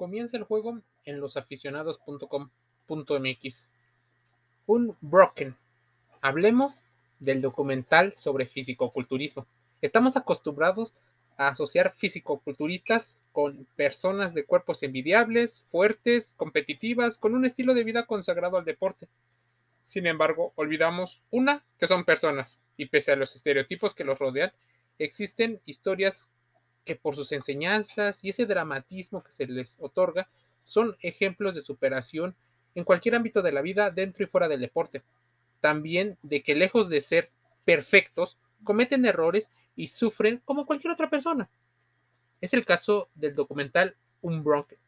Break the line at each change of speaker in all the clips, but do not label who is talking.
comienza el juego en losaficionados.com.mx. Un Broken. Hablemos del documental sobre fisicoculturismo. Estamos acostumbrados a asociar fisicoculturistas con personas de cuerpos envidiables, fuertes, competitivas, con un estilo de vida consagrado al deporte. Sin embargo, olvidamos una, que son personas, y pese a los estereotipos que los rodean, existen historias que por sus enseñanzas y ese dramatismo que se les otorga, son ejemplos de superación en cualquier ámbito de la vida, dentro y fuera del deporte. También de que lejos de ser perfectos, cometen errores y sufren como cualquier otra persona. Es el caso del documental Unbroken,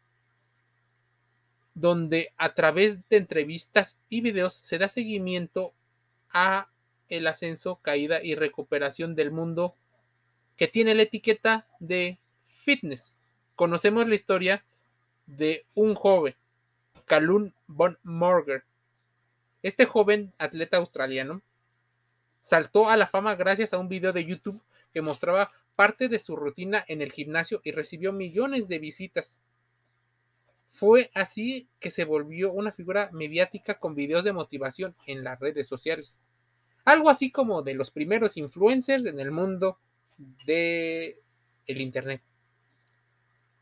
donde a través de entrevistas y videos se da seguimiento a el ascenso, caída y recuperación del mundo que tiene la etiqueta de fitness. Conocemos la historia de un joven, Calum von Morger. Este joven atleta australiano saltó a la fama gracias a un video de YouTube que mostraba parte de su rutina en el gimnasio y recibió millones de visitas. Fue así que se volvió una figura mediática con videos de motivación en las redes sociales. Algo así como de los primeros influencers en el mundo de el internet.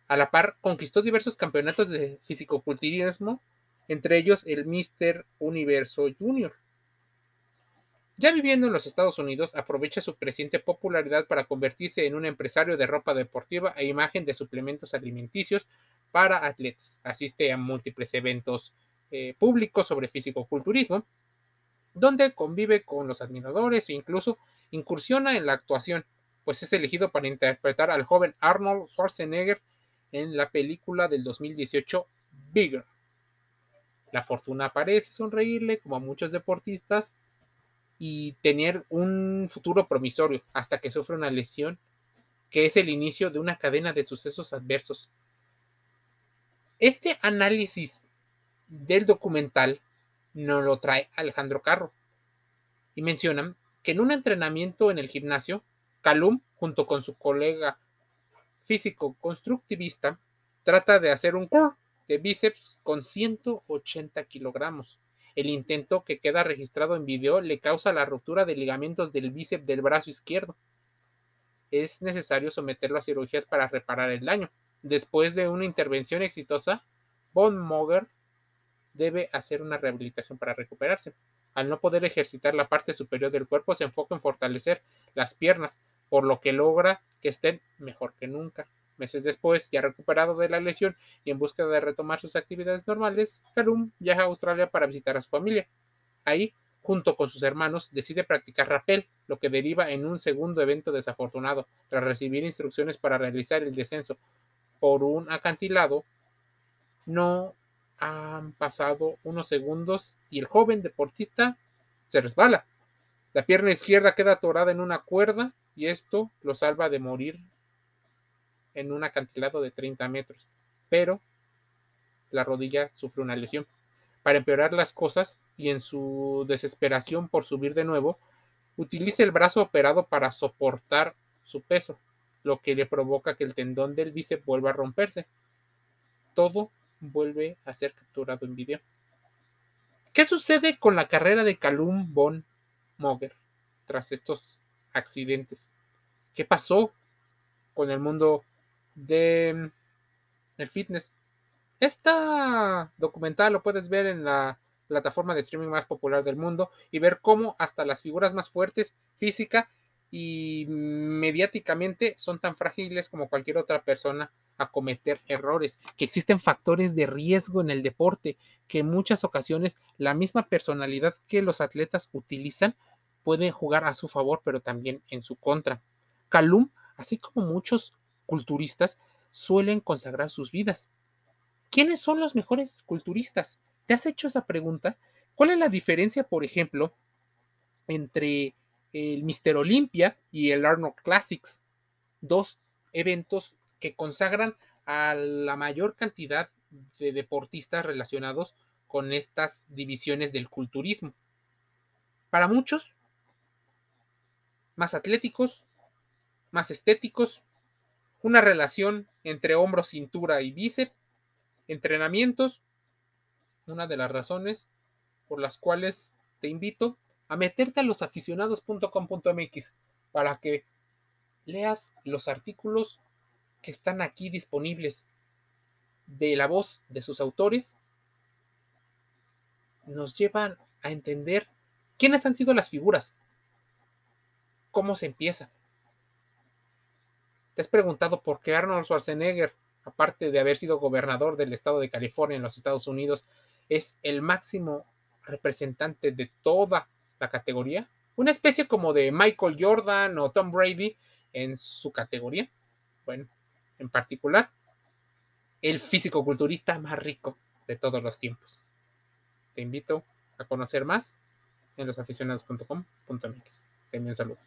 A la par, conquistó diversos campeonatos de fisicoculturismo, entre ellos el Mister Universo Junior. Ya viviendo en los Estados Unidos, aprovecha su creciente popularidad para convertirse en un empresario de ropa deportiva e imagen de suplementos alimenticios para atletas. Asiste a múltiples eventos eh, públicos sobre fisicoculturismo, donde convive con los admiradores e incluso incursiona en la actuación, pues es elegido para interpretar al joven Arnold Schwarzenegger en la película del 2018 Bigger. La fortuna parece sonreírle, como a muchos deportistas, y tener un futuro promisorio hasta que sufre una lesión que es el inicio de una cadena de sucesos adversos. Este análisis del documental no lo trae Alejandro Carro y mencionan que en un entrenamiento en el gimnasio Calum, junto con su colega físico constructivista, trata de hacer un curl de bíceps con 180 kilogramos. El intento que queda registrado en video le causa la ruptura de ligamentos del bíceps del brazo izquierdo. Es necesario someterlo a cirugías para reparar el daño. Después de una intervención exitosa, Von Moger debe hacer una rehabilitación para recuperarse. Al no poder ejercitar la parte superior del cuerpo, se enfoca en fortalecer las piernas, por lo que logra que estén mejor que nunca. Meses después, ya recuperado de la lesión y en búsqueda de retomar sus actividades normales, Calum viaja a Australia para visitar a su familia. Ahí, junto con sus hermanos, decide practicar rappel, lo que deriva en un segundo evento desafortunado. Tras recibir instrucciones para realizar el descenso por un acantilado, no han pasado unos segundos y el joven deportista se resbala. La pierna izquierda queda atorada en una cuerda y esto lo salva de morir en un acantilado de 30 metros. Pero la rodilla sufre una lesión. Para empeorar las cosas y en su desesperación por subir de nuevo, utiliza el brazo operado para soportar su peso, lo que le provoca que el tendón del bíceps vuelva a romperse. Todo vuelve a ser capturado en video. ¿Qué sucede con la carrera de Calum von Moger tras estos accidentes? ¿Qué pasó con el mundo de el fitness? Esta documental lo puedes ver en la plataforma de streaming más popular del mundo y ver cómo hasta las figuras más fuertes física y mediáticamente son tan frágiles como cualquier otra persona a cometer errores, que existen factores de riesgo en el deporte, que en muchas ocasiones la misma personalidad que los atletas utilizan puede jugar a su favor, pero también en su contra. Calum, así como muchos culturistas, suelen consagrar sus vidas. ¿Quiénes son los mejores culturistas? ¿Te has hecho esa pregunta? ¿Cuál es la diferencia, por ejemplo, entre el Mister Olympia y el Arnold Classics? Dos eventos que consagran a la mayor cantidad de deportistas relacionados con estas divisiones del culturismo. Para muchos, más atléticos, más estéticos, una relación entre hombro, cintura y bíceps, entrenamientos, una de las razones por las cuales te invito a meterte a losaficionados.com.mx para que leas los artículos que están aquí disponibles de la voz de sus autores nos llevan a entender quiénes han sido las figuras, cómo se empieza. ¿Te has preguntado por qué Arnold Schwarzenegger, aparte de haber sido gobernador del estado de California en los Estados Unidos, es el máximo representante de toda la categoría? Una especie como de Michael Jordan o Tom Brady en su categoría. Bueno, en particular, el físico-culturista más rico de todos los tiempos. Te invito a conocer más en losaficionados.com.mx. Te envío un saludo.